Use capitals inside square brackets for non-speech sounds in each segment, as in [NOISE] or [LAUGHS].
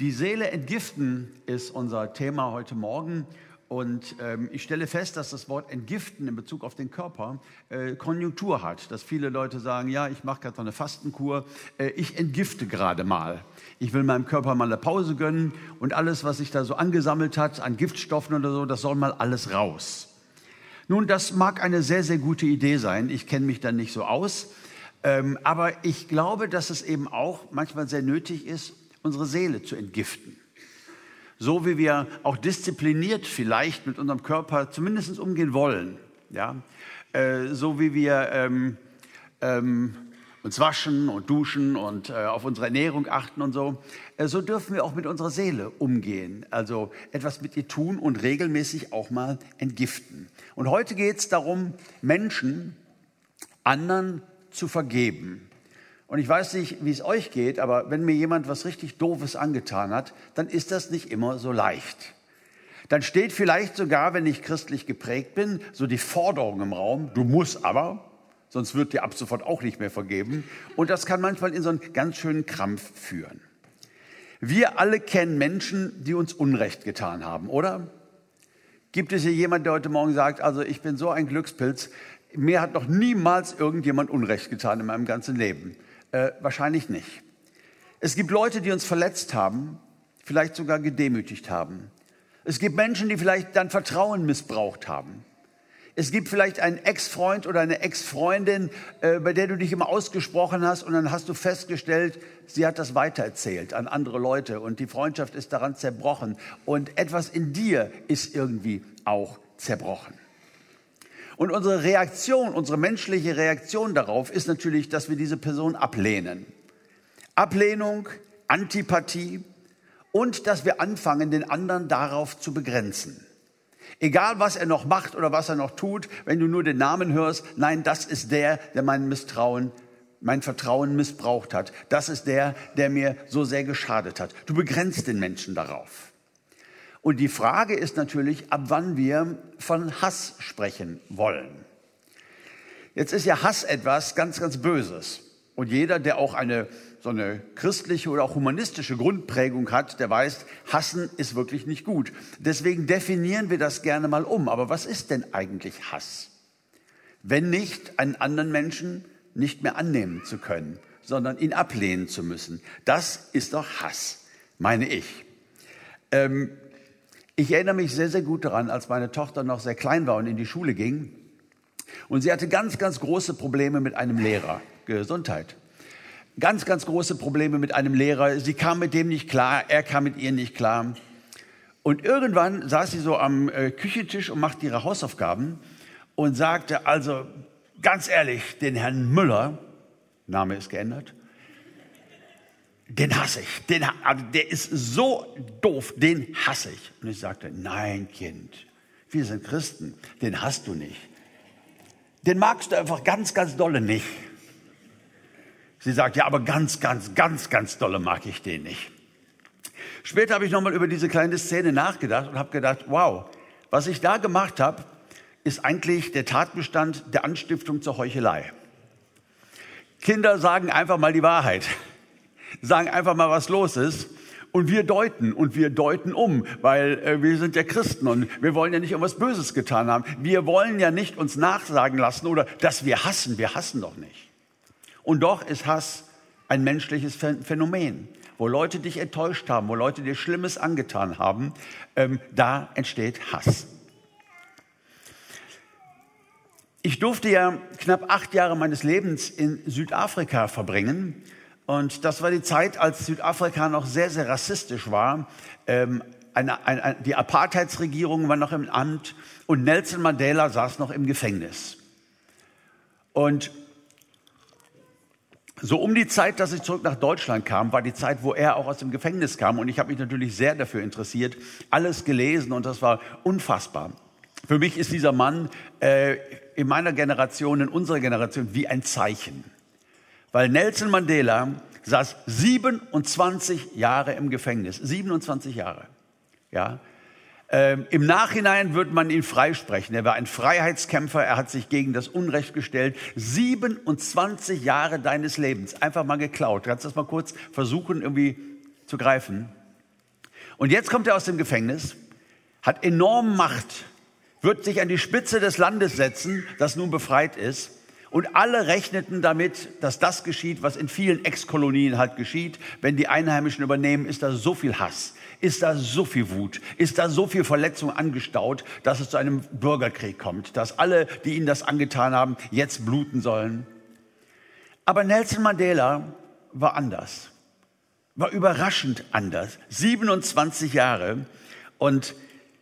Die Seele entgiften ist unser Thema heute Morgen. Und ähm, ich stelle fest, dass das Wort entgiften in Bezug auf den Körper äh, Konjunktur hat. Dass viele Leute sagen, ja, ich mache gerade eine Fastenkur, äh, ich entgifte gerade mal. Ich will meinem Körper mal eine Pause gönnen und alles, was sich da so angesammelt hat an Giftstoffen oder so, das soll mal alles raus. Nun, das mag eine sehr, sehr gute Idee sein. Ich kenne mich da nicht so aus. Ähm, aber ich glaube, dass es eben auch manchmal sehr nötig ist, unsere Seele zu entgiften. So wie wir auch diszipliniert vielleicht mit unserem Körper zumindest umgehen wollen. Ja? Äh, so wie wir ähm, ähm, uns waschen und duschen und äh, auf unsere Ernährung achten und so, äh, so dürfen wir auch mit unserer Seele umgehen. Also etwas mit ihr tun und regelmäßig auch mal entgiften. Und heute geht es darum, Menschen anderen zu vergeben. Und ich weiß nicht, wie es euch geht, aber wenn mir jemand was richtig Doofes angetan hat, dann ist das nicht immer so leicht. Dann steht vielleicht sogar, wenn ich christlich geprägt bin, so die Forderung im Raum, du musst aber, sonst wird dir ab sofort auch nicht mehr vergeben. Und das kann manchmal in so einen ganz schönen Krampf führen. Wir alle kennen Menschen, die uns Unrecht getan haben, oder? Gibt es hier jemand, der heute Morgen sagt, also ich bin so ein Glückspilz, mir hat noch niemals irgendjemand Unrecht getan in meinem ganzen Leben? Äh, wahrscheinlich nicht. Es gibt Leute, die uns verletzt haben, vielleicht sogar gedemütigt haben. Es gibt Menschen, die vielleicht dein Vertrauen missbraucht haben. Es gibt vielleicht einen Ex-Freund oder eine Ex-Freundin, äh, bei der du dich immer ausgesprochen hast und dann hast du festgestellt, sie hat das weitererzählt an andere Leute und die Freundschaft ist daran zerbrochen und etwas in dir ist irgendwie auch zerbrochen. Und unsere Reaktion, unsere menschliche Reaktion darauf ist natürlich, dass wir diese Person ablehnen. Ablehnung, Antipathie und dass wir anfangen, den anderen darauf zu begrenzen. Egal, was er noch macht oder was er noch tut, wenn du nur den Namen hörst, nein, das ist der, der mein Misstrauen, mein Vertrauen missbraucht hat. Das ist der, der mir so sehr geschadet hat. Du begrenzt den Menschen darauf. Und die Frage ist natürlich, ab wann wir von Hass sprechen wollen. Jetzt ist ja Hass etwas ganz, ganz Böses. Und jeder, der auch eine so eine christliche oder auch humanistische Grundprägung hat, der weiß, Hassen ist wirklich nicht gut. Deswegen definieren wir das gerne mal um. Aber was ist denn eigentlich Hass? Wenn nicht einen anderen Menschen nicht mehr annehmen zu können, sondern ihn ablehnen zu müssen. Das ist doch Hass, meine ich. Ähm, ich erinnere mich sehr, sehr gut daran, als meine Tochter noch sehr klein war und in die Schule ging. Und sie hatte ganz, ganz große Probleme mit einem Lehrer. Gesundheit. Ganz, ganz große Probleme mit einem Lehrer. Sie kam mit dem nicht klar, er kam mit ihr nicht klar. Und irgendwann saß sie so am äh, Küchentisch und machte ihre Hausaufgaben und sagte, also ganz ehrlich, den Herrn Müller, Name ist geändert, den hasse ich. Den, also der ist so doof, den hasse ich. Und ich sagte, nein, Kind, wir sind Christen, den hast du nicht. Den magst du einfach ganz, ganz dolle nicht. Sie sagt, ja, aber ganz, ganz, ganz, ganz dolle mag ich den nicht. Später habe ich nochmal über diese kleine Szene nachgedacht und habe gedacht, wow, was ich da gemacht habe, ist eigentlich der Tatbestand der Anstiftung zur Heuchelei. Kinder sagen einfach mal die Wahrheit sagen einfach mal, was los ist. Und wir deuten und wir deuten um, weil äh, wir sind ja Christen und wir wollen ja nicht irgendwas Böses getan haben. Wir wollen ja nicht uns nachsagen lassen oder dass wir hassen. Wir hassen doch nicht. Und doch ist Hass ein menschliches Phänomen, wo Leute dich enttäuscht haben, wo Leute dir Schlimmes angetan haben. Ähm, da entsteht Hass. Ich durfte ja knapp acht Jahre meines Lebens in Südafrika verbringen und das war die Zeit, als Südafrika noch sehr, sehr rassistisch war. Ähm, eine, eine, die Apartheidsregierung war noch im Amt und Nelson Mandela saß noch im Gefängnis. Und so um die Zeit, dass ich zurück nach Deutschland kam, war die Zeit, wo er auch aus dem Gefängnis kam. Und ich habe mich natürlich sehr dafür interessiert, alles gelesen und das war unfassbar. Für mich ist dieser Mann äh, in meiner Generation, in unserer Generation wie ein Zeichen. Weil Nelson Mandela saß 27 Jahre im Gefängnis. 27 Jahre. Ja. Ähm, Im Nachhinein wird man ihn freisprechen. Er war ein Freiheitskämpfer. Er hat sich gegen das Unrecht gestellt. 27 Jahre deines Lebens. Einfach mal geklaut. Kannst du das mal kurz versuchen, irgendwie zu greifen? Und jetzt kommt er aus dem Gefängnis, hat enorme Macht, wird sich an die Spitze des Landes setzen, das nun befreit ist. Und alle rechneten damit, dass das geschieht, was in vielen Ex-Kolonien halt geschieht. Wenn die Einheimischen übernehmen, ist da so viel Hass, ist da so viel Wut, ist da so viel Verletzung angestaut, dass es zu einem Bürgerkrieg kommt, dass alle, die ihnen das angetan haben, jetzt bluten sollen. Aber Nelson Mandela war anders, war überraschend anders. 27 Jahre und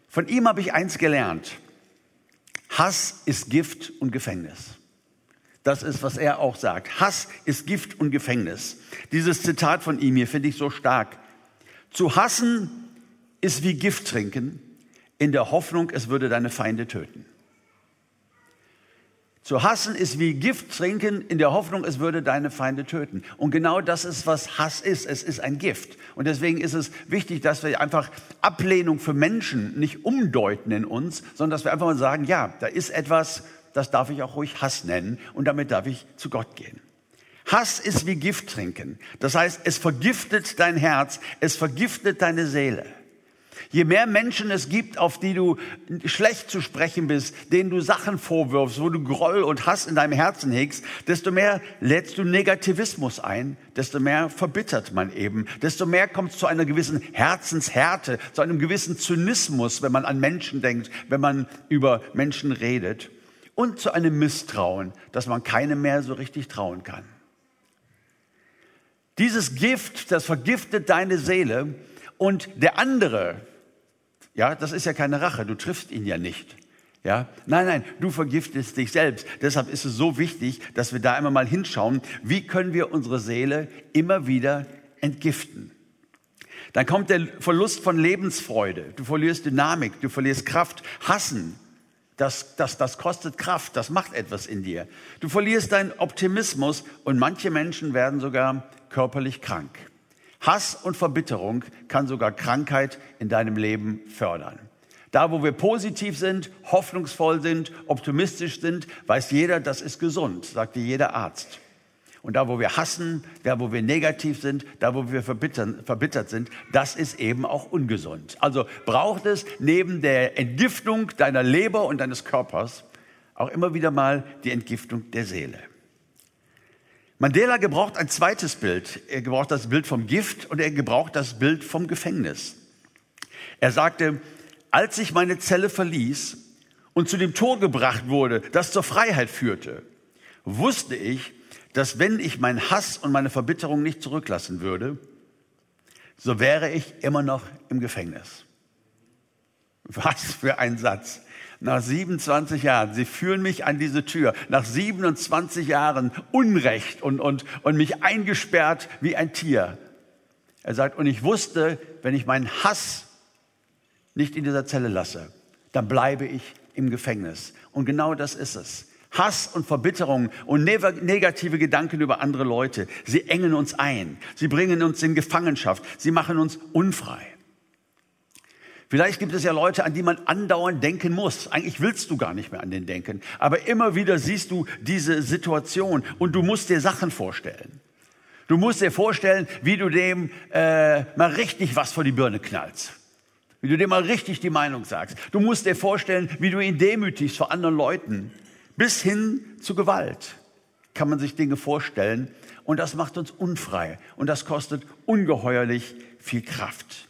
von ihm habe ich eins gelernt. Hass ist Gift und Gefängnis. Das ist, was er auch sagt. Hass ist Gift und Gefängnis. Dieses Zitat von ihm hier finde ich so stark. Zu hassen ist wie Gift trinken, in der Hoffnung, es würde deine Feinde töten. Zu hassen ist wie Gift trinken in der Hoffnung, es würde deine Feinde töten. Und genau das ist, was Hass ist. Es ist ein Gift. Und deswegen ist es wichtig, dass wir einfach Ablehnung für Menschen nicht umdeuten in uns, sondern dass wir einfach mal sagen, ja, da ist etwas, das darf ich auch ruhig Hass nennen und damit darf ich zu Gott gehen. Hass ist wie Gift trinken. Das heißt, es vergiftet dein Herz, es vergiftet deine Seele. Je mehr Menschen es gibt, auf die du schlecht zu sprechen bist, denen du Sachen vorwirfst, wo du Groll und Hass in deinem Herzen hegst, desto mehr lädst du Negativismus ein, desto mehr verbittert man eben, desto mehr kommt es zu einer gewissen Herzenshärte, zu einem gewissen Zynismus, wenn man an Menschen denkt, wenn man über Menschen redet und zu einem Misstrauen, dass man keinem mehr so richtig trauen kann. Dieses Gift, das vergiftet deine Seele und der andere, ja, das ist ja keine Rache, du triffst ihn ja nicht. Ja, nein, nein, du vergiftest dich selbst. Deshalb ist es so wichtig, dass wir da immer mal hinschauen, wie können wir unsere Seele immer wieder entgiften. Dann kommt der Verlust von Lebensfreude. Du verlierst Dynamik, du verlierst Kraft. Hassen, das, das, das kostet Kraft, das macht etwas in dir. Du verlierst deinen Optimismus und manche Menschen werden sogar körperlich krank. Hass und Verbitterung kann sogar Krankheit in deinem Leben fördern. Da, wo wir positiv sind, hoffnungsvoll sind, optimistisch sind, weiß jeder, das ist gesund, sagte jeder Arzt. Und da, wo wir hassen, da, wo wir negativ sind, da, wo wir verbittert sind, das ist eben auch ungesund. Also braucht es neben der Entgiftung deiner Leber und deines Körpers auch immer wieder mal die Entgiftung der Seele. Mandela gebraucht ein zweites Bild. Er gebraucht das Bild vom Gift und er gebraucht das Bild vom Gefängnis. Er sagte, als ich meine Zelle verließ und zu dem Tor gebracht wurde, das zur Freiheit führte, wusste ich, dass wenn ich meinen Hass und meine Verbitterung nicht zurücklassen würde, so wäre ich immer noch im Gefängnis. Was für ein Satz. Nach 27 Jahren, Sie führen mich an diese Tür, nach 27 Jahren Unrecht und, und, und mich eingesperrt wie ein Tier. Er sagt, und ich wusste, wenn ich meinen Hass nicht in dieser Zelle lasse, dann bleibe ich im Gefängnis. Und genau das ist es. Hass und Verbitterung und negative Gedanken über andere Leute. Sie engen uns ein. Sie bringen uns in Gefangenschaft. Sie machen uns unfrei. Vielleicht gibt es ja Leute, an die man andauernd denken muss. Eigentlich willst du gar nicht mehr an den denken. Aber immer wieder siehst du diese Situation und du musst dir Sachen vorstellen. Du musst dir vorstellen, wie du dem äh, mal richtig was vor die Birne knallst. Wie du dem mal richtig die Meinung sagst. Du musst dir vorstellen, wie du ihn demütigst vor anderen Leuten bis hin zu Gewalt kann man sich Dinge vorstellen. Und das macht uns unfrei. Und das kostet ungeheuerlich viel Kraft.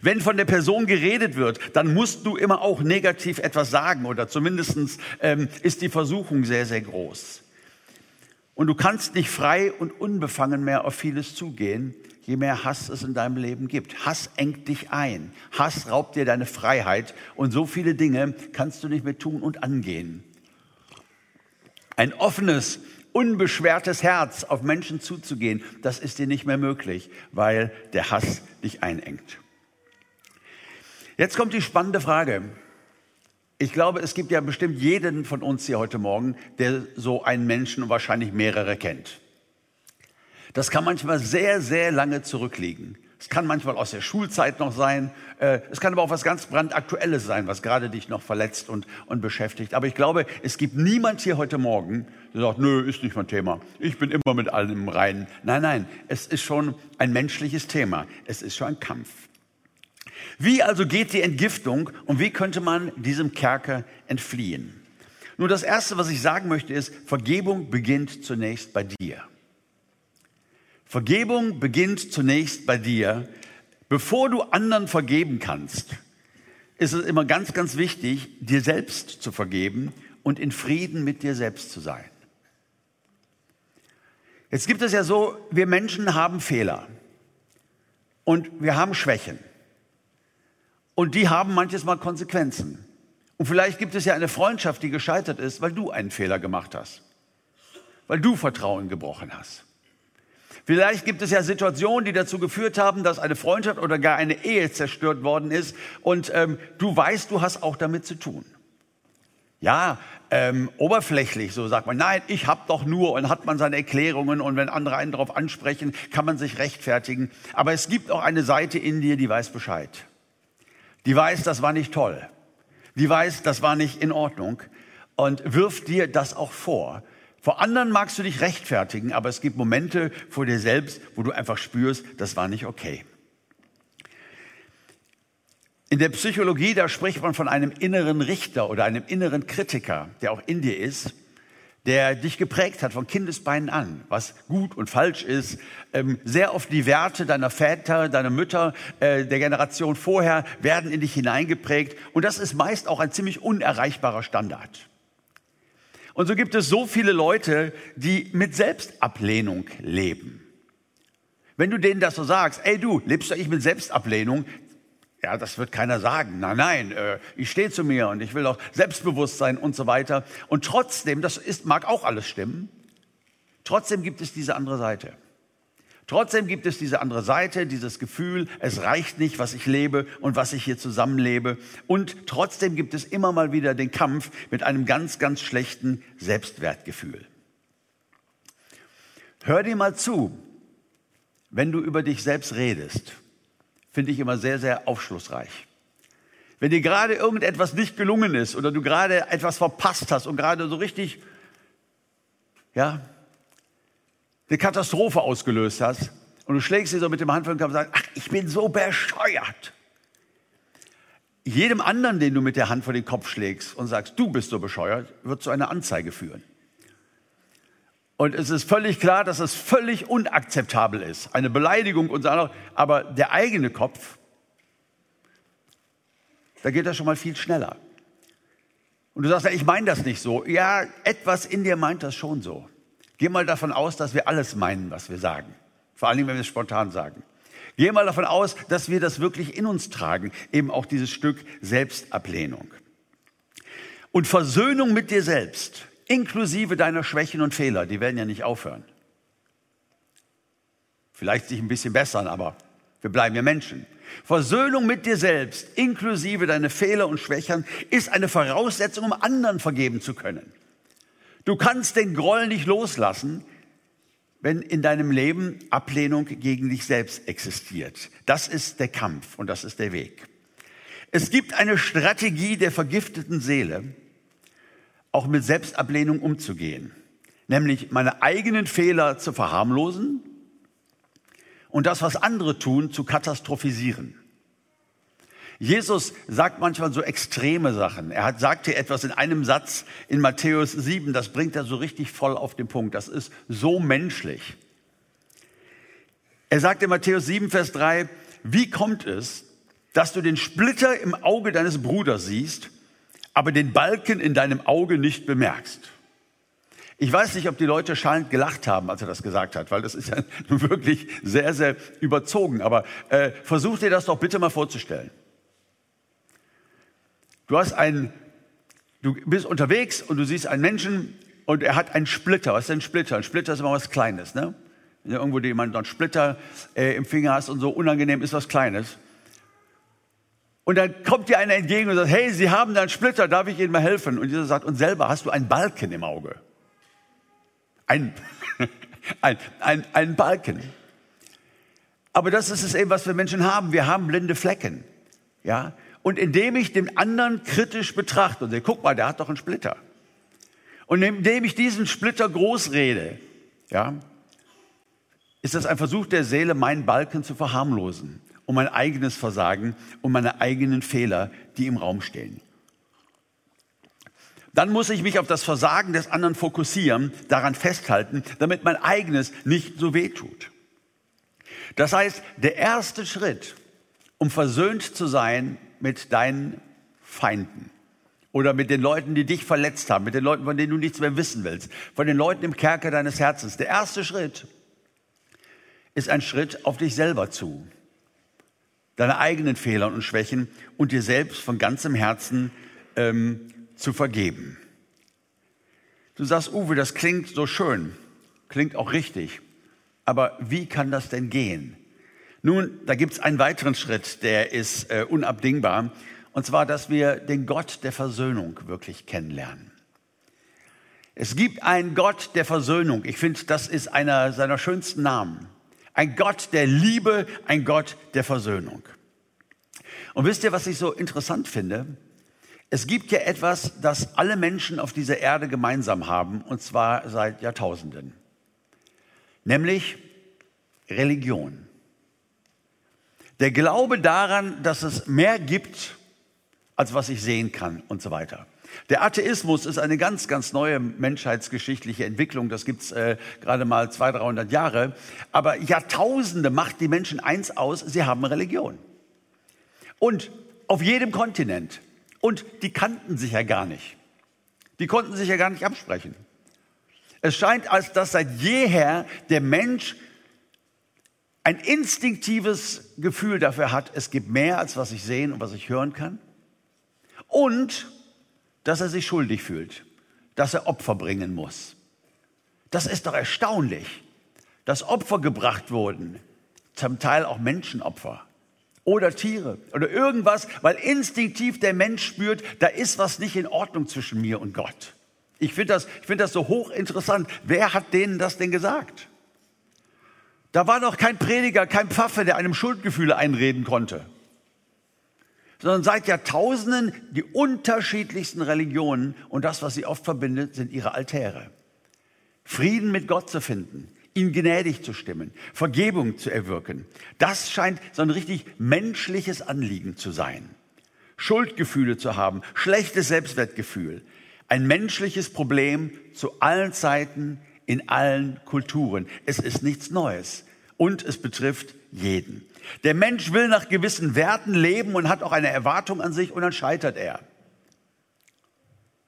Wenn von der Person geredet wird, dann musst du immer auch negativ etwas sagen oder zumindest ähm, ist die Versuchung sehr, sehr groß. Und du kannst nicht frei und unbefangen mehr auf vieles zugehen, je mehr Hass es in deinem Leben gibt. Hass engt dich ein. Hass raubt dir deine Freiheit und so viele Dinge kannst du nicht mehr tun und angehen. Ein offenes, unbeschwertes Herz auf Menschen zuzugehen, das ist dir nicht mehr möglich, weil der Hass dich einengt. Jetzt kommt die spannende Frage. Ich glaube, es gibt ja bestimmt jeden von uns hier heute Morgen, der so einen Menschen und wahrscheinlich mehrere kennt. Das kann manchmal sehr, sehr lange zurückliegen. Es kann manchmal aus der Schulzeit noch sein. Äh, es kann aber auch was ganz brandaktuelles sein, was gerade dich noch verletzt und, und beschäftigt. Aber ich glaube, es gibt niemand hier heute Morgen, der sagt, nö, ist nicht mein Thema. Ich bin immer mit allem im Reinen. Nein, nein, es ist schon ein menschliches Thema. Es ist schon ein Kampf. Wie also geht die Entgiftung und wie könnte man diesem Kerker entfliehen? Nun, das Erste, was ich sagen möchte, ist, Vergebung beginnt zunächst bei dir. Vergebung beginnt zunächst bei dir. Bevor du anderen vergeben kannst, ist es immer ganz, ganz wichtig, dir selbst zu vergeben und in Frieden mit dir selbst zu sein. Jetzt gibt es ja so, wir Menschen haben Fehler und wir haben Schwächen. Und die haben manches Mal Konsequenzen. Und vielleicht gibt es ja eine Freundschaft, die gescheitert ist, weil du einen Fehler gemacht hast. Weil du Vertrauen gebrochen hast. Vielleicht gibt es ja Situationen, die dazu geführt haben, dass eine Freundschaft oder gar eine Ehe zerstört worden ist und ähm, du weißt, du hast auch damit zu tun. Ja, ähm, oberflächlich, so sagt man, nein, ich hab doch nur und hat man seine Erklärungen und wenn andere einen darauf ansprechen, kann man sich rechtfertigen. Aber es gibt auch eine Seite in dir, die weiß Bescheid. Die weiß, das war nicht toll. Die weiß, das war nicht in Ordnung und wirft dir das auch vor. Vor anderen magst du dich rechtfertigen, aber es gibt Momente vor dir selbst, wo du einfach spürst, das war nicht okay. In der Psychologie, da spricht man von einem inneren Richter oder einem inneren Kritiker, der auch in dir ist, der dich geprägt hat von Kindesbeinen an, was gut und falsch ist. Ähm, sehr oft die Werte deiner Väter, deiner Mütter, äh, der Generation vorher werden in dich hineingeprägt. Und das ist meist auch ein ziemlich unerreichbarer Standard. Und so gibt es so viele Leute, die mit Selbstablehnung leben. Wenn du denen das so sagst, ey du, lebst du eigentlich mit Selbstablehnung? Ja, das wird keiner sagen. Nein, nein, äh, ich stehe zu mir und ich will auch selbstbewusst sein und so weiter. Und trotzdem, das ist, mag auch alles stimmen, trotzdem gibt es diese andere Seite. Trotzdem gibt es diese andere Seite, dieses Gefühl, es reicht nicht, was ich lebe und was ich hier zusammenlebe. Und trotzdem gibt es immer mal wieder den Kampf mit einem ganz, ganz schlechten Selbstwertgefühl. Hör dir mal zu, wenn du über dich selbst redest, finde ich immer sehr, sehr aufschlussreich. Wenn dir gerade irgendetwas nicht gelungen ist oder du gerade etwas verpasst hast und gerade so richtig, ja, eine Katastrophe ausgelöst hast und du schlägst dir so mit dem Handflächen und sagst, ach, ich bin so bescheuert. Jedem anderen, den du mit der Hand vor den Kopf schlägst und sagst, du bist so bescheuert, wird zu einer Anzeige führen. Und es ist völlig klar, dass es völlig unakzeptabel ist. Eine Beleidigung und so, aber der eigene Kopf, da geht das schon mal viel schneller. Und du sagst, ich meine das nicht so. Ja, etwas in dir meint das schon so. Geh mal davon aus, dass wir alles meinen, was wir sagen. Vor allem, wenn wir es spontan sagen. Geh mal davon aus, dass wir das wirklich in uns tragen, eben auch dieses Stück Selbstablehnung. Und Versöhnung mit dir selbst, inklusive deiner Schwächen und Fehler, die werden ja nicht aufhören. Vielleicht sich ein bisschen bessern, aber wir bleiben ja Menschen. Versöhnung mit dir selbst, inklusive deine Fehler und Schwächen, ist eine Voraussetzung, um anderen vergeben zu können. Du kannst den Groll nicht loslassen, wenn in deinem Leben Ablehnung gegen dich selbst existiert. Das ist der Kampf und das ist der Weg. Es gibt eine Strategie der vergifteten Seele, auch mit Selbstablehnung umzugehen, nämlich meine eigenen Fehler zu verharmlosen und das, was andere tun, zu katastrophisieren. Jesus sagt manchmal so extreme Sachen. Er hat, sagt hier etwas in einem Satz in Matthäus 7, das bringt er so richtig voll auf den Punkt. Das ist so menschlich. Er sagt in Matthäus 7, Vers 3, wie kommt es, dass du den Splitter im Auge deines Bruders siehst, aber den Balken in deinem Auge nicht bemerkst? Ich weiß nicht, ob die Leute schallend gelacht haben, als er das gesagt hat, weil das ist ja [LAUGHS] wirklich sehr, sehr überzogen. Aber äh, versuch dir das doch bitte mal vorzustellen. Du hast einen, du bist unterwegs und du siehst einen Menschen und er hat einen Splitter. Was ist ein Splitter? Ein Splitter ist immer was Kleines, ne? Wenn du irgendwo jemand einen Splitter äh, im Finger hast und so unangenehm ist was Kleines. Und dann kommt dir einer entgegen und sagt, hey, Sie haben da einen Splitter, darf ich Ihnen mal helfen? Und dieser sagt, und selber hast du einen Balken im Auge. Ein, [LAUGHS] ein, ein, ein Balken. Aber das ist es eben, was wir Menschen haben. Wir haben blinde Flecken. Ja, und indem ich den anderen kritisch betrachte und sage, guck mal, der hat doch einen Splitter. Und indem ich diesen Splitter groß rede, ja, ist das ein Versuch der Seele, meinen Balken zu verharmlosen um mein eigenes Versagen, um meine eigenen Fehler, die im Raum stehen. Dann muss ich mich auf das Versagen des anderen fokussieren, daran festhalten, damit mein eigenes nicht so weh tut. Das heißt, der erste Schritt, um versöhnt zu sein mit deinen Feinden oder mit den Leuten, die dich verletzt haben, mit den Leuten, von denen du nichts mehr wissen willst, von den Leuten im Kerker deines Herzens. Der erste Schritt ist ein Schritt auf dich selber zu, deine eigenen Fehler und Schwächen und dir selbst von ganzem Herzen ähm, zu vergeben. Du sagst, Uwe, das klingt so schön, klingt auch richtig, aber wie kann das denn gehen? Nun, da gibt es einen weiteren Schritt, der ist äh, unabdingbar, und zwar, dass wir den Gott der Versöhnung wirklich kennenlernen. Es gibt einen Gott der Versöhnung. Ich finde, das ist einer seiner schönsten Namen. Ein Gott der Liebe, ein Gott der Versöhnung. Und wisst ihr, was ich so interessant finde? Es gibt ja etwas, das alle Menschen auf dieser Erde gemeinsam haben, und zwar seit Jahrtausenden. Nämlich Religion. Der Glaube daran, dass es mehr gibt, als was ich sehen kann und so weiter. Der Atheismus ist eine ganz, ganz neue menschheitsgeschichtliche Entwicklung. Das gibt's äh, gerade mal 200, 300 Jahre. Aber Jahrtausende macht die Menschen eins aus, sie haben Religion. Und auf jedem Kontinent. Und die kannten sich ja gar nicht. Die konnten sich ja gar nicht absprechen. Es scheint, als dass seit jeher der Mensch ein instinktives Gefühl dafür hat, es gibt mehr, als was ich sehen und was ich hören kann. Und dass er sich schuldig fühlt, dass er Opfer bringen muss. Das ist doch erstaunlich, dass Opfer gebracht wurden, zum Teil auch Menschenopfer oder Tiere oder irgendwas, weil instinktiv der Mensch spürt, da ist was nicht in Ordnung zwischen mir und Gott. Ich finde das, ich das so hochinteressant. Wer hat denen das denn gesagt? Da war noch kein Prediger, kein Pfaffe, der einem Schuldgefühle einreden konnte. Sondern seit Jahrtausenden die unterschiedlichsten Religionen und das, was sie oft verbindet, sind ihre Altäre. Frieden mit Gott zu finden, ihn gnädig zu stimmen, Vergebung zu erwirken. Das scheint so ein richtig menschliches Anliegen zu sein. Schuldgefühle zu haben, schlechtes Selbstwertgefühl. Ein menschliches Problem zu allen Zeiten, in allen Kulturen. Es ist nichts Neues und es betrifft jeden. Der Mensch will nach gewissen Werten leben und hat auch eine Erwartung an sich und dann scheitert er.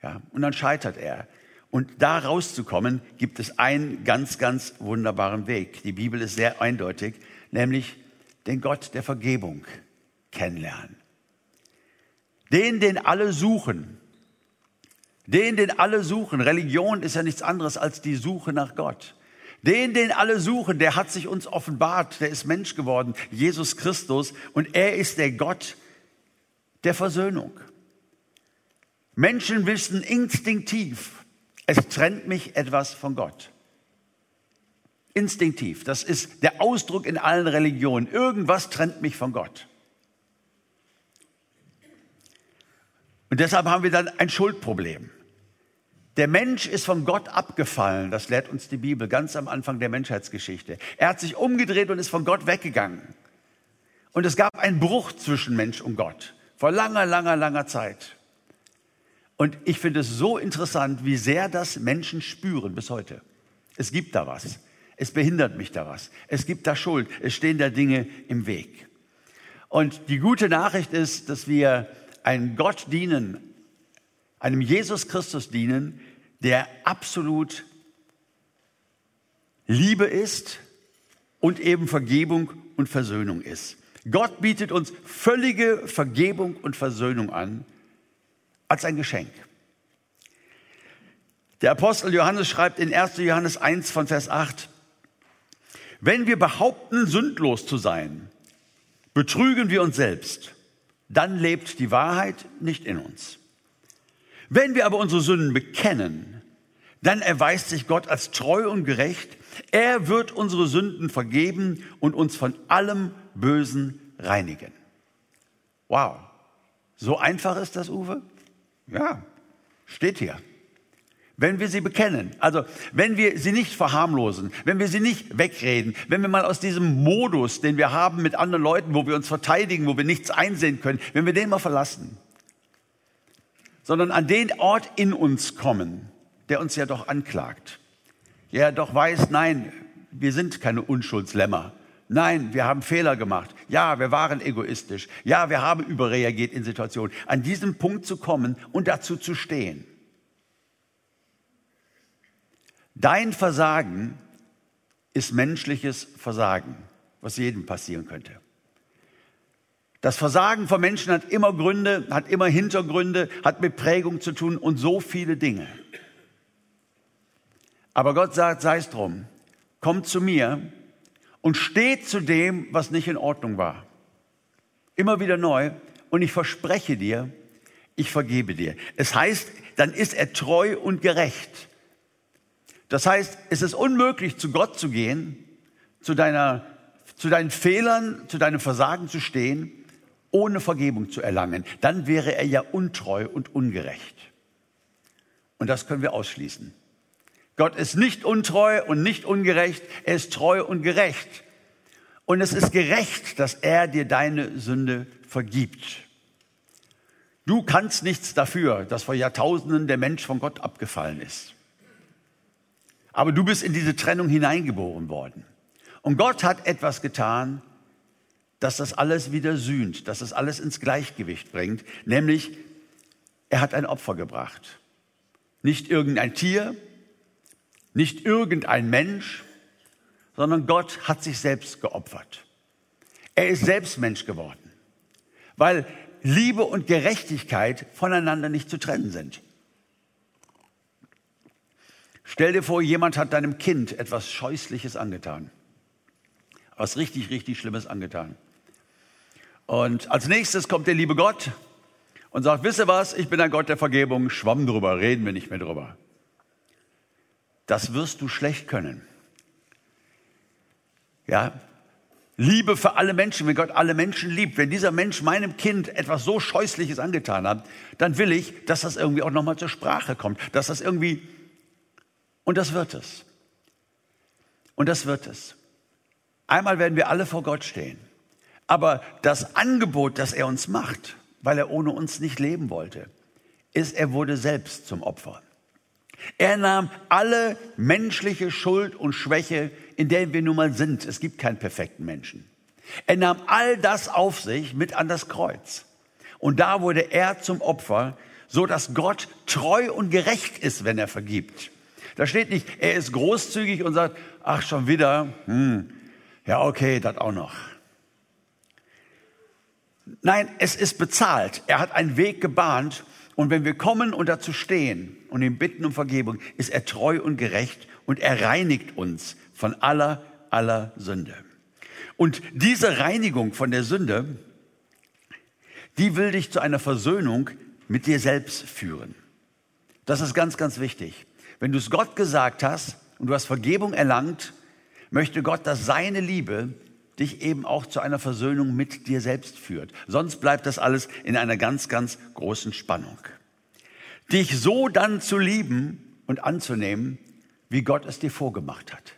Ja, und dann scheitert er. Und da rauszukommen, gibt es einen ganz, ganz wunderbaren Weg. Die Bibel ist sehr eindeutig, nämlich den Gott der Vergebung kennenlernen. Den, den alle suchen. Den, den alle suchen. Religion ist ja nichts anderes als die Suche nach Gott. Den, den alle suchen, der hat sich uns offenbart, der ist Mensch geworden, Jesus Christus, und er ist der Gott der Versöhnung. Menschen wissen instinktiv, es trennt mich etwas von Gott. Instinktiv. Das ist der Ausdruck in allen Religionen. Irgendwas trennt mich von Gott. Und deshalb haben wir dann ein Schuldproblem. Der Mensch ist von Gott abgefallen, das lehrt uns die Bibel ganz am Anfang der Menschheitsgeschichte. Er hat sich umgedreht und ist von Gott weggegangen. Und es gab einen Bruch zwischen Mensch und Gott vor langer, langer, langer Zeit. Und ich finde es so interessant, wie sehr das Menschen spüren bis heute. Es gibt da was. Es behindert mich da was. Es gibt da Schuld. Es stehen da Dinge im Weg. Und die gute Nachricht ist, dass wir einem Gott dienen, einem Jesus Christus dienen, der absolut Liebe ist und eben Vergebung und Versöhnung ist. Gott bietet uns völlige Vergebung und Versöhnung an als ein Geschenk. Der Apostel Johannes schreibt in 1. Johannes 1 von Vers 8, wenn wir behaupten, sündlos zu sein, betrügen wir uns selbst, dann lebt die Wahrheit nicht in uns. Wenn wir aber unsere Sünden bekennen, dann erweist sich Gott als treu und gerecht. Er wird unsere Sünden vergeben und uns von allem Bösen reinigen. Wow. So einfach ist das, Uwe? Ja, steht hier. Wenn wir sie bekennen, also wenn wir sie nicht verharmlosen, wenn wir sie nicht wegreden, wenn wir mal aus diesem Modus, den wir haben mit anderen Leuten, wo wir uns verteidigen, wo wir nichts einsehen können, wenn wir den mal verlassen, sondern an den Ort in uns kommen, der uns ja doch anklagt, der doch weiß, nein, wir sind keine Unschuldslämmer. Nein, wir haben Fehler gemacht. Ja, wir waren egoistisch. Ja, wir haben überreagiert in Situationen. An diesem Punkt zu kommen und dazu zu stehen. Dein Versagen ist menschliches Versagen, was jedem passieren könnte. Das Versagen von Menschen hat immer Gründe, hat immer Hintergründe, hat mit Prägung zu tun und so viele Dinge. Aber Gott sagt, sei es drum, komm zu mir und steh zu dem, was nicht in Ordnung war. Immer wieder neu. Und ich verspreche dir, ich vergebe dir. Es heißt, dann ist er treu und gerecht. Das heißt, es ist unmöglich, zu Gott zu gehen, zu, deiner, zu deinen Fehlern, zu deinem Versagen zu stehen, ohne Vergebung zu erlangen. Dann wäre er ja untreu und ungerecht. Und das können wir ausschließen. Gott ist nicht untreu und nicht ungerecht, er ist treu und gerecht. Und es ist gerecht, dass er dir deine Sünde vergibt. Du kannst nichts dafür, dass vor Jahrtausenden der Mensch von Gott abgefallen ist. Aber du bist in diese Trennung hineingeboren worden. Und Gott hat etwas getan, dass das alles wieder sühnt, dass das alles ins Gleichgewicht bringt, nämlich er hat ein Opfer gebracht. Nicht irgendein Tier, nicht irgendein Mensch, sondern Gott hat sich selbst geopfert. Er ist selbst Mensch geworden, weil Liebe und Gerechtigkeit voneinander nicht zu trennen sind. Stell dir vor, jemand hat deinem Kind etwas Scheußliches angetan. Was richtig, richtig Schlimmes angetan. Und als nächstes kommt der liebe Gott und sagt, wisse was, ich bin ein Gott der Vergebung, schwamm drüber, reden wir nicht mehr drüber. Das wirst du schlecht können. Ja, Liebe für alle Menschen, wenn Gott alle Menschen liebt, wenn dieser Mensch meinem Kind etwas so Scheußliches angetan hat, dann will ich, dass das irgendwie auch nochmal zur Sprache kommt, dass das irgendwie, und das wird es. Und das wird es. Einmal werden wir alle vor Gott stehen. Aber das Angebot, das er uns macht, weil er ohne uns nicht leben wollte, ist, er wurde selbst zum Opfer. Er nahm alle menschliche Schuld und Schwäche, in der wir nun mal sind. Es gibt keinen perfekten Menschen. Er nahm all das auf sich mit an das Kreuz. Und da wurde er zum Opfer, so dass Gott treu und gerecht ist, wenn er vergibt. Da steht nicht, er ist großzügig und sagt, ach schon wieder, hm, ja okay, das auch noch. Nein, es ist bezahlt. Er hat einen Weg gebahnt und wenn wir kommen und dazu stehen und ihn bitten um Vergebung, ist er treu und gerecht und er reinigt uns von aller, aller Sünde. Und diese Reinigung von der Sünde, die will dich zu einer Versöhnung mit dir selbst führen. Das ist ganz, ganz wichtig. Wenn du es Gott gesagt hast und du hast Vergebung erlangt, möchte Gott, dass seine Liebe dich eben auch zu einer Versöhnung mit dir selbst führt. Sonst bleibt das alles in einer ganz, ganz großen Spannung. Dich so dann zu lieben und anzunehmen, wie Gott es dir vorgemacht hat.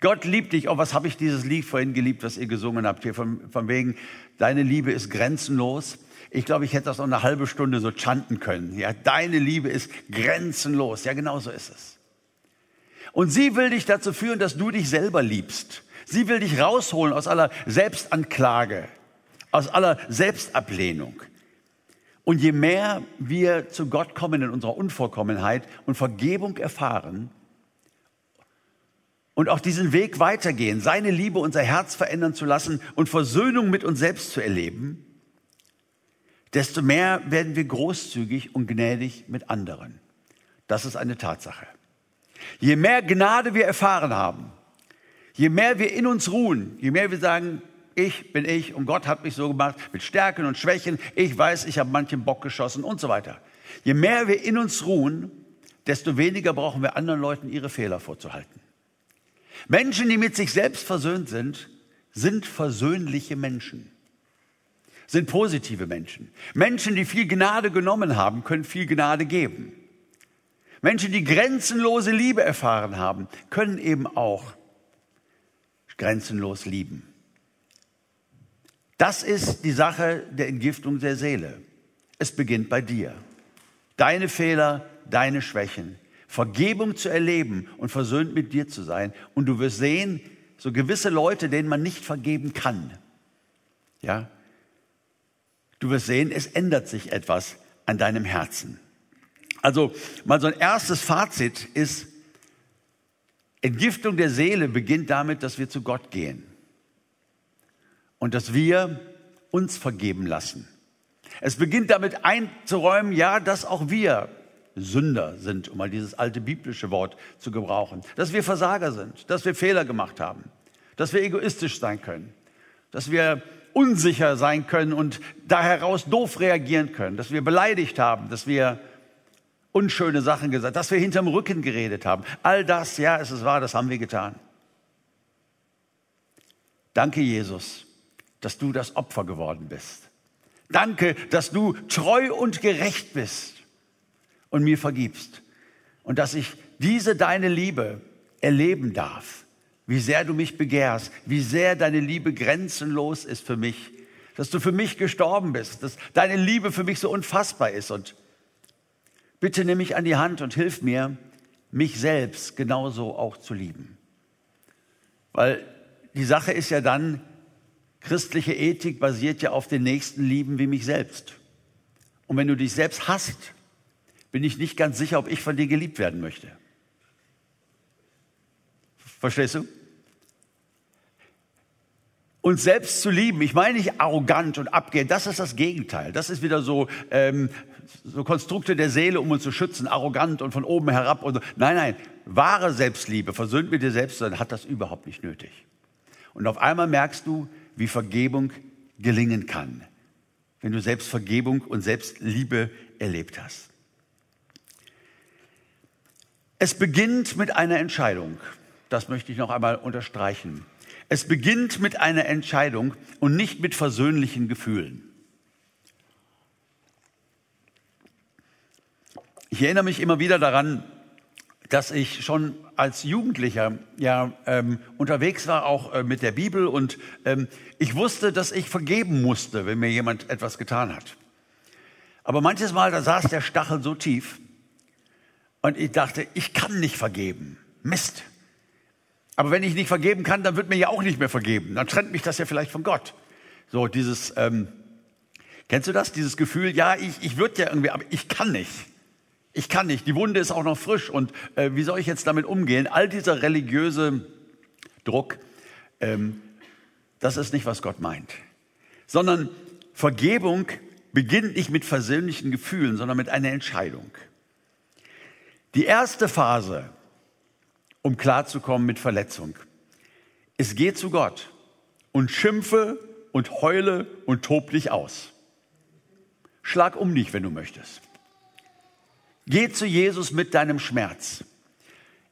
Gott liebt dich. Oh, was habe ich dieses Lied vorhin geliebt, was ihr gesungen habt hier von, von wegen, deine Liebe ist grenzenlos. Ich glaube, ich hätte das noch eine halbe Stunde so chanten können. Ja, deine Liebe ist grenzenlos. Ja, genau so ist es. Und sie will dich dazu führen, dass du dich selber liebst. Sie will dich rausholen aus aller Selbstanklage, aus aller Selbstablehnung. Und je mehr wir zu Gott kommen in unserer Unvollkommenheit und Vergebung erfahren und auch diesen Weg weitergehen, seine Liebe unser Herz verändern zu lassen und Versöhnung mit uns selbst zu erleben, desto mehr werden wir großzügig und gnädig mit anderen. Das ist eine Tatsache. Je mehr Gnade wir erfahren haben, Je mehr wir in uns ruhen, je mehr wir sagen, ich bin ich und Gott hat mich so gemacht mit Stärken und Schwächen, ich weiß, ich habe manchen Bock geschossen und so weiter. Je mehr wir in uns ruhen, desto weniger brauchen wir anderen Leuten ihre Fehler vorzuhalten. Menschen, die mit sich selbst versöhnt sind, sind versöhnliche Menschen, sind positive Menschen. Menschen, die viel Gnade genommen haben, können viel Gnade geben. Menschen, die grenzenlose Liebe erfahren haben, können eben auch grenzenlos lieben. Das ist die Sache der Entgiftung der Seele. Es beginnt bei dir. Deine Fehler, deine Schwächen, Vergebung zu erleben und versöhnt mit dir zu sein. Und du wirst sehen, so gewisse Leute, denen man nicht vergeben kann. Ja? Du wirst sehen, es ändert sich etwas an deinem Herzen. Also mal so ein erstes Fazit ist, Entgiftung der Seele beginnt damit, dass wir zu Gott gehen und dass wir uns vergeben lassen. Es beginnt damit einzuräumen, ja, dass auch wir Sünder sind, um mal dieses alte biblische Wort zu gebrauchen, dass wir Versager sind, dass wir Fehler gemacht haben, dass wir egoistisch sein können, dass wir unsicher sein können und da heraus doof reagieren können, dass wir beleidigt haben, dass wir unschöne Sachen gesagt, dass wir hinterm Rücken geredet haben. All das, ja, es ist wahr, das haben wir getan. Danke, Jesus, dass du das Opfer geworden bist. Danke, dass du treu und gerecht bist und mir vergibst. Und dass ich diese deine Liebe erleben darf. Wie sehr du mich begehrst, wie sehr deine Liebe grenzenlos ist für mich. Dass du für mich gestorben bist, dass deine Liebe für mich so unfassbar ist und Bitte nimm mich an die Hand und hilf mir, mich selbst genauso auch zu lieben. Weil die Sache ist ja dann, christliche Ethik basiert ja auf den Nächsten lieben wie mich selbst. Und wenn du dich selbst hasst, bin ich nicht ganz sicher, ob ich von dir geliebt werden möchte. Verstehst du? uns selbst zu lieben. Ich meine nicht arrogant und abgehend, das ist das Gegenteil. Das ist wieder so, ähm, so Konstrukte der Seele, um uns zu schützen, arrogant und von oben herab. Und so. Nein, nein, wahre Selbstliebe, versöhnt mit dir selbst sein, hat das überhaupt nicht nötig. Und auf einmal merkst du, wie Vergebung gelingen kann, wenn du selbst Vergebung und Selbstliebe erlebt hast. Es beginnt mit einer Entscheidung. Das möchte ich noch einmal unterstreichen. Es beginnt mit einer Entscheidung und nicht mit versöhnlichen Gefühlen. Ich erinnere mich immer wieder daran, dass ich schon als Jugendlicher ja ähm, unterwegs war, auch äh, mit der Bibel, und ähm, ich wusste, dass ich vergeben musste, wenn mir jemand etwas getan hat. Aber manches Mal, da saß der Stachel so tief, und ich dachte, ich kann nicht vergeben. Mist. Aber wenn ich nicht vergeben kann, dann wird mir ja auch nicht mehr vergeben. Dann trennt mich das ja vielleicht von Gott. So dieses, ähm, kennst du das? Dieses Gefühl, ja, ich, ich würde ja irgendwie, aber ich kann nicht. Ich kann nicht. Die Wunde ist auch noch frisch. Und äh, wie soll ich jetzt damit umgehen? All dieser religiöse Druck, ähm, das ist nicht, was Gott meint. Sondern Vergebung beginnt nicht mit versöhnlichen Gefühlen, sondern mit einer Entscheidung. Die erste Phase um klarzukommen mit Verletzung. Es geht zu Gott und schimpfe und heule und tob dich aus. Schlag um dich, wenn du möchtest. Geh zu Jesus mit deinem Schmerz.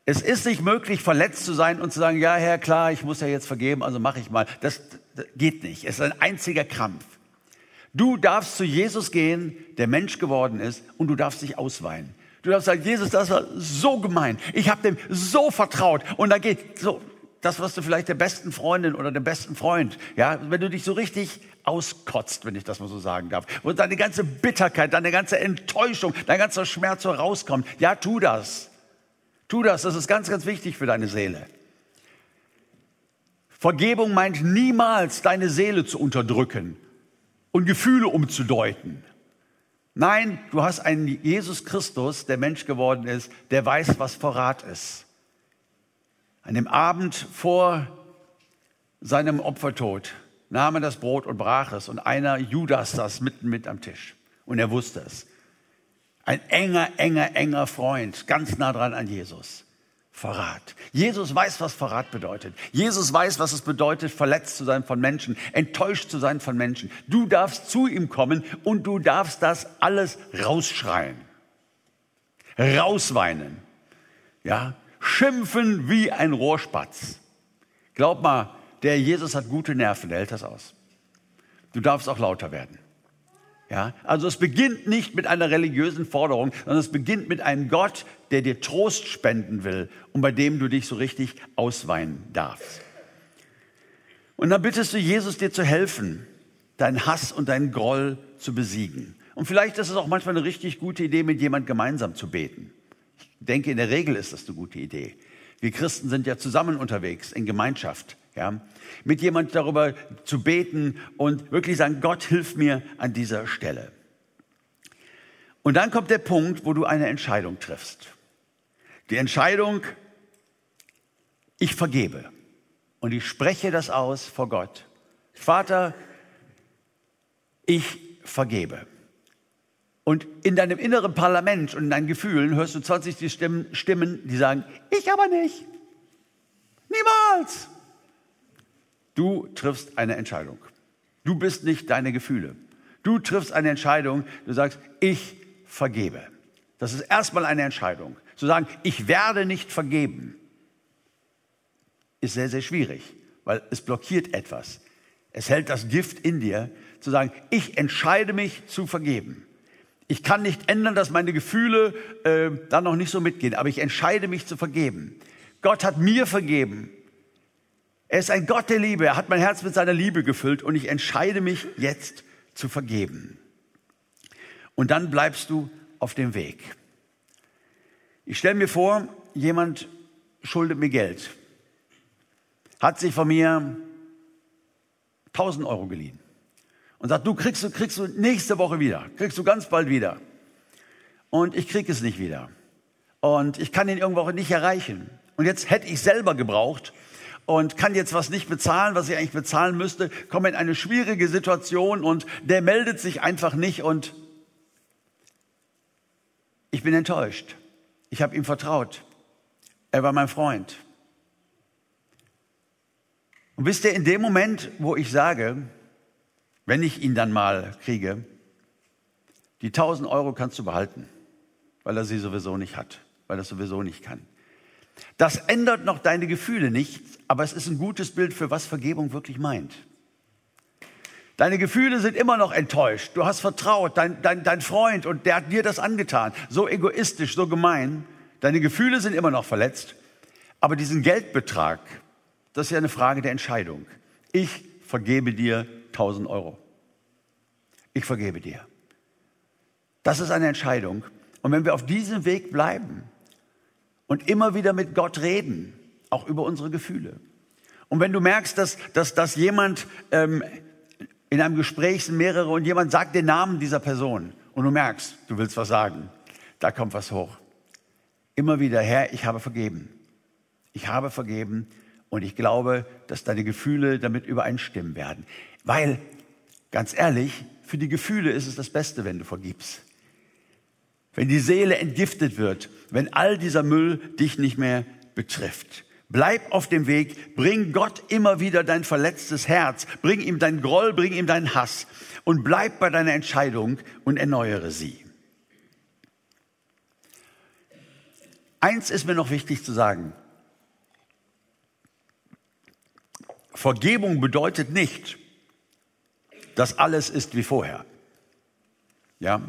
Es ist nicht möglich, verletzt zu sein und zu sagen, ja, Herr, klar, ich muss ja jetzt vergeben, also mache ich mal. Das, das geht nicht. Es ist ein einziger Krampf. Du darfst zu Jesus gehen, der Mensch geworden ist, und du darfst dich ausweinen. Du darfst sagen, Jesus, das war so gemein. Ich habe dem so vertraut. Und da geht so, das, was du vielleicht der besten Freundin oder dem besten Freund, ja, wenn du dich so richtig auskotzt, wenn ich das mal so sagen darf, wo deine ganze Bitterkeit, deine ganze Enttäuschung, dein ganzer Schmerz so rauskommt, ja, tu das. Tu das, das ist ganz, ganz wichtig für deine Seele. Vergebung meint niemals, deine Seele zu unterdrücken und Gefühle umzudeuten. Nein, du hast einen Jesus Christus, der Mensch geworden ist, der weiß, was Verrat ist. An dem Abend vor seinem Opfertod nahm er das Brot und brach es und einer Judas saß mitten mit am Tisch und er wusste es. Ein enger, enger, enger Freund, ganz nah dran an Jesus. Verrat. Jesus weiß, was Verrat bedeutet. Jesus weiß, was es bedeutet, verletzt zu sein von Menschen, enttäuscht zu sein von Menschen. Du darfst zu ihm kommen und du darfst das alles rausschreien. Rausweinen. Ja, schimpfen wie ein Rohrspatz. Glaub mal, der Jesus hat gute Nerven, der hält das aus. Du darfst auch lauter werden. Ja, also es beginnt nicht mit einer religiösen Forderung, sondern es beginnt mit einem Gott, der dir Trost spenden will und bei dem du dich so richtig ausweinen darfst. Und dann bittest du Jesus, dir zu helfen, deinen Hass und deinen Groll zu besiegen. Und vielleicht ist es auch manchmal eine richtig gute Idee, mit jemand gemeinsam zu beten. Ich denke, in der Regel ist das eine gute Idee. Wir Christen sind ja zusammen unterwegs in Gemeinschaft. Ja, mit jemand darüber zu beten und wirklich sagen, Gott hilf mir an dieser Stelle. Und dann kommt der Punkt, wo du eine Entscheidung triffst. Die Entscheidung, ich vergebe. Und ich spreche das aus vor Gott. Vater, ich vergebe. Und in deinem inneren Parlament und in deinen Gefühlen hörst du 20 die Stimmen, Stimmen, die sagen, ich aber nicht. Niemals. Du triffst eine Entscheidung. Du bist nicht deine Gefühle. Du triffst eine Entscheidung, du sagst, ich vergebe. Das ist erstmal eine Entscheidung. Zu sagen, ich werde nicht vergeben, ist sehr, sehr schwierig, weil es blockiert etwas. Es hält das Gift in dir, zu sagen, ich entscheide mich zu vergeben. Ich kann nicht ändern, dass meine Gefühle äh, dann noch nicht so mitgehen, aber ich entscheide mich zu vergeben. Gott hat mir vergeben. Er ist ein Gott der Liebe. Er hat mein Herz mit seiner Liebe gefüllt und ich entscheide mich jetzt zu vergeben. Und dann bleibst du auf dem Weg. Ich stelle mir vor, jemand schuldet mir Geld, hat sich von mir 1000 Euro geliehen und sagt, du kriegst, kriegst du nächste Woche wieder, kriegst du ganz bald wieder. Und ich krieg es nicht wieder. Und ich kann ihn irgendwo nicht erreichen. Und jetzt hätte ich selber gebraucht und kann jetzt was nicht bezahlen, was ich eigentlich bezahlen müsste, komme in eine schwierige Situation und der meldet sich einfach nicht und ich bin enttäuscht. Ich habe ihm vertraut. Er war mein Freund. Und wisst ihr, in dem Moment, wo ich sage, wenn ich ihn dann mal kriege, die 1000 Euro kannst du behalten, weil er sie sowieso nicht hat, weil er sowieso nicht kann. Das ändert noch deine Gefühle nicht, aber es ist ein gutes Bild für was Vergebung wirklich meint. Deine Gefühle sind immer noch enttäuscht. Du hast vertraut, dein, dein, dein Freund, und der hat dir das angetan. So egoistisch, so gemein. Deine Gefühle sind immer noch verletzt. Aber diesen Geldbetrag, das ist ja eine Frage der Entscheidung. Ich vergebe dir 1000 Euro. Ich vergebe dir. Das ist eine Entscheidung. Und wenn wir auf diesem Weg bleiben, und immer wieder mit Gott reden, auch über unsere Gefühle. Und wenn du merkst, dass, dass, dass jemand ähm, in einem Gespräch sind mehrere und jemand sagt den Namen dieser Person und du merkst, du willst was sagen, da kommt was hoch. Immer wieder, Herr, ich habe vergeben. Ich habe vergeben und ich glaube, dass deine Gefühle damit übereinstimmen werden. Weil, ganz ehrlich, für die Gefühle ist es das Beste, wenn du vergibst wenn die Seele entgiftet wird, wenn all dieser Müll dich nicht mehr betrifft. Bleib auf dem Weg, bring Gott immer wieder dein verletztes Herz, bring ihm dein Groll, bring ihm deinen Hass und bleib bei deiner Entscheidung und erneuere sie. Eins ist mir noch wichtig zu sagen. Vergebung bedeutet nicht, dass alles ist wie vorher. Ja,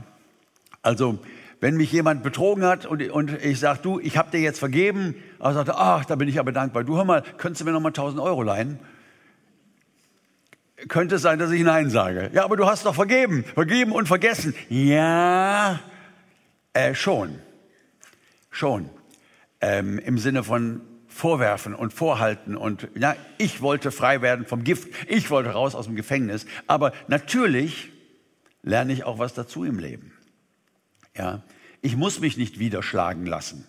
also wenn mich jemand betrogen hat und, und ich sage, du, ich habe dir jetzt vergeben, er sagt, ach, da bin ich aber dankbar. Du, hör mal, könntest du mir noch mal 1000 Euro leihen? Könnte es sein, dass ich Nein sage. Ja, aber du hast doch vergeben, vergeben und vergessen. Ja, äh, schon, schon. Ähm, Im Sinne von vorwerfen und vorhalten und ja, ich wollte frei werden vom Gift, ich wollte raus aus dem Gefängnis. Aber natürlich lerne ich auch was dazu im Leben. Ja, ich muss mich nicht wieder schlagen lassen.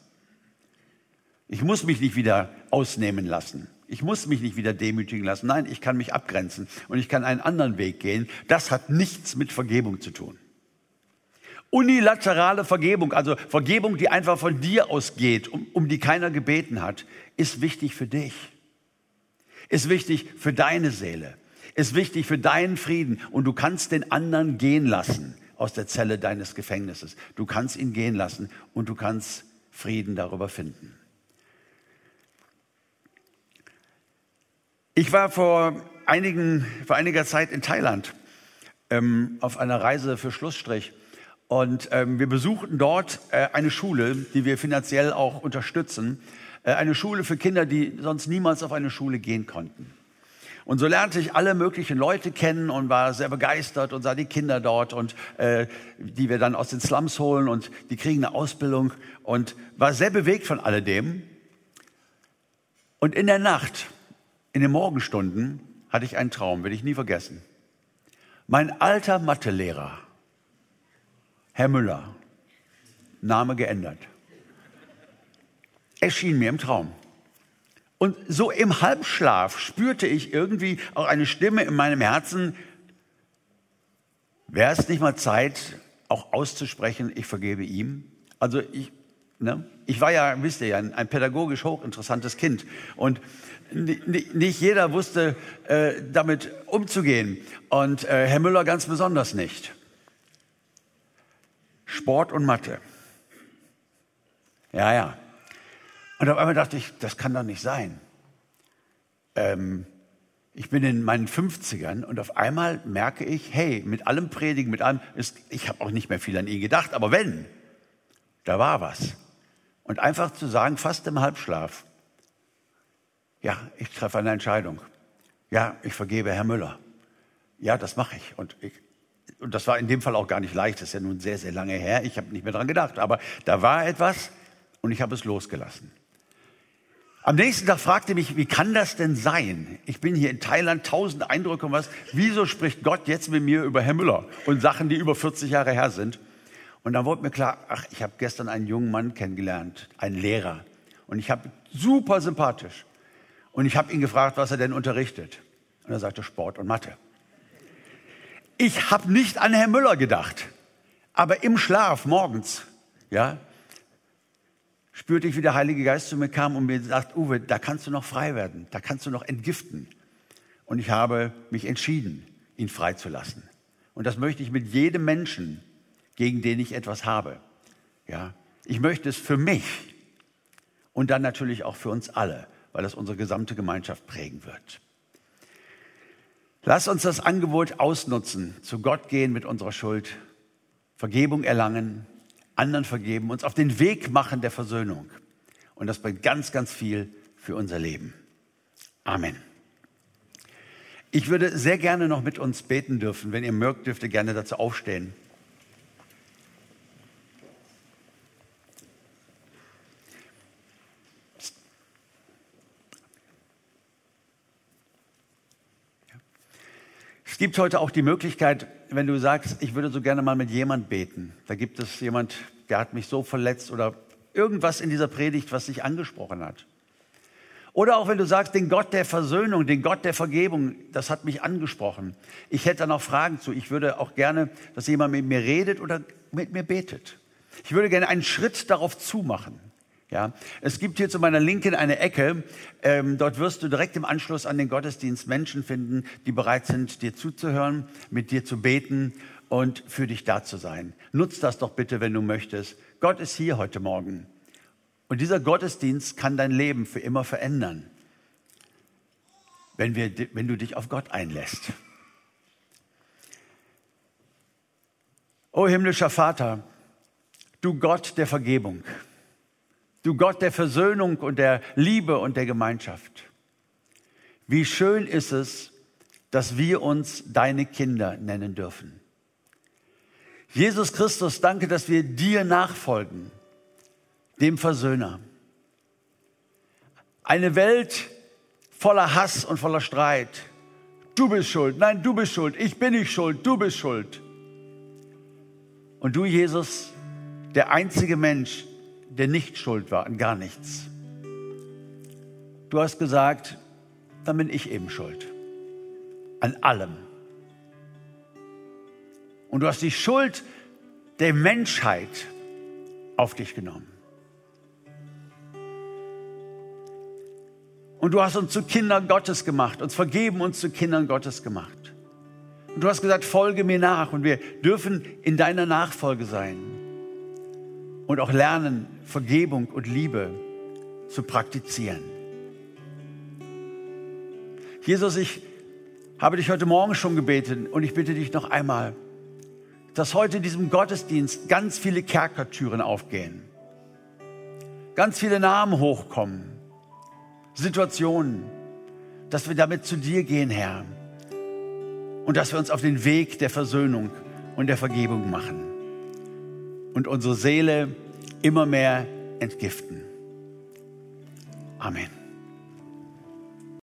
Ich muss mich nicht wieder ausnehmen lassen. Ich muss mich nicht wieder demütigen lassen. Nein, ich kann mich abgrenzen und ich kann einen anderen Weg gehen. Das hat nichts mit Vergebung zu tun. Unilaterale Vergebung, also Vergebung, die einfach von dir ausgeht, um, um die keiner gebeten hat, ist wichtig für dich. Ist wichtig für deine Seele. Ist wichtig für deinen Frieden. Und du kannst den anderen gehen lassen aus der Zelle deines Gefängnisses. Du kannst ihn gehen lassen und du kannst Frieden darüber finden. Ich war vor, einigen, vor einiger Zeit in Thailand ähm, auf einer Reise für Schlussstrich. Und ähm, wir besuchten dort äh, eine Schule, die wir finanziell auch unterstützen. Äh, eine Schule für Kinder, die sonst niemals auf eine Schule gehen konnten. Und so lernte ich alle möglichen Leute kennen und war sehr begeistert und sah die Kinder dort und äh, die wir dann aus den Slums holen und die kriegen eine Ausbildung und war sehr bewegt von alledem. Und in der Nacht, in den Morgenstunden, hatte ich einen Traum, werde ich nie vergessen. Mein alter Mathelehrer, Herr Müller, Name geändert, erschien mir im Traum. Und so im Halbschlaf spürte ich irgendwie auch eine Stimme in meinem Herzen, wäre es nicht mal Zeit, auch auszusprechen, ich vergebe ihm? Also ich, ne? ich war ja, wisst ihr ja, ein, ein pädagogisch hochinteressantes Kind und nicht jeder wusste äh, damit umzugehen und äh, Herr Müller ganz besonders nicht. Sport und Mathe. Ja, ja. Und auf einmal dachte ich, das kann doch nicht sein. Ähm, ich bin in meinen 50ern und auf einmal merke ich, hey, mit allem Predigen, mit allem, ist, ich habe auch nicht mehr viel an ihn gedacht, aber wenn, da war was. Und einfach zu sagen, fast im Halbschlaf, ja, ich treffe eine Entscheidung. Ja, ich vergebe Herr Müller. Ja, das mache ich. Und, ich. und das war in dem Fall auch gar nicht leicht, das ist ja nun sehr, sehr lange her. Ich habe nicht mehr dran gedacht. Aber da war etwas und ich habe es losgelassen. Am nächsten Tag fragte mich, wie kann das denn sein? Ich bin hier in Thailand, tausend Eindrücke und was. Wieso spricht Gott jetzt mit mir über Herr Müller und Sachen, die über 40 Jahre her sind? Und dann wurde mir klar, ach, ich habe gestern einen jungen Mann kennengelernt, einen Lehrer. Und ich habe super sympathisch. Und ich habe ihn gefragt, was er denn unterrichtet. Und er sagte Sport und Mathe. Ich habe nicht an Herrn Müller gedacht, aber im Schlaf morgens, ja, spürte ich, wie der Heilige Geist zu mir kam und mir sagt, Uwe, da kannst du noch frei werden, da kannst du noch entgiften. Und ich habe mich entschieden, ihn freizulassen. Und das möchte ich mit jedem Menschen, gegen den ich etwas habe. Ja, ich möchte es für mich und dann natürlich auch für uns alle, weil das unsere gesamte Gemeinschaft prägen wird. Lass uns das Angebot ausnutzen, zu Gott gehen mit unserer Schuld, Vergebung erlangen, anderen vergeben, uns auf den Weg machen der Versöhnung. Und das bringt ganz, ganz viel für unser Leben. Amen. Ich würde sehr gerne noch mit uns beten dürfen. Wenn ihr mögt, dürft ihr gerne dazu aufstehen. Es gibt heute auch die Möglichkeit, wenn du sagst, ich würde so gerne mal mit jemand beten. Da gibt es jemand, der hat mich so verletzt oder irgendwas in dieser Predigt, was dich angesprochen hat. Oder auch wenn du sagst, den Gott der Versöhnung, den Gott der Vergebung, das hat mich angesprochen. Ich hätte da noch Fragen zu. Ich würde auch gerne, dass jemand mit mir redet oder mit mir betet. Ich würde gerne einen Schritt darauf zumachen. Ja, es gibt hier zu meiner Linken eine Ecke. Ähm, dort wirst du direkt im Anschluss an den Gottesdienst Menschen finden, die bereit sind, dir zuzuhören, mit dir zu beten und für dich da zu sein. Nutz das doch bitte, wenn du möchtest. Gott ist hier heute Morgen. Und dieser Gottesdienst kann dein Leben für immer verändern, wenn, wir, wenn du dich auf Gott einlässt. O himmlischer Vater, du Gott der Vergebung. Du Gott der Versöhnung und der Liebe und der Gemeinschaft. Wie schön ist es, dass wir uns deine Kinder nennen dürfen. Jesus Christus, danke, dass wir dir nachfolgen, dem Versöhner. Eine Welt voller Hass und voller Streit. Du bist schuld, nein, du bist schuld, ich bin nicht schuld, du bist schuld. Und du, Jesus, der einzige Mensch, der nicht schuld war an gar nichts. Du hast gesagt, dann bin ich eben schuld. An allem. Und du hast die Schuld der Menschheit auf dich genommen. Und du hast uns zu Kindern Gottes gemacht, uns vergeben, uns zu Kindern Gottes gemacht. Und du hast gesagt, folge mir nach und wir dürfen in deiner Nachfolge sein und auch lernen, Vergebung und Liebe zu praktizieren. Jesus, ich habe dich heute Morgen schon gebeten und ich bitte dich noch einmal, dass heute in diesem Gottesdienst ganz viele Kerkertüren aufgehen, ganz viele Namen hochkommen, Situationen, dass wir damit zu dir gehen, Herr, und dass wir uns auf den Weg der Versöhnung und der Vergebung machen und unsere Seele immer mehr entgiften. Amen.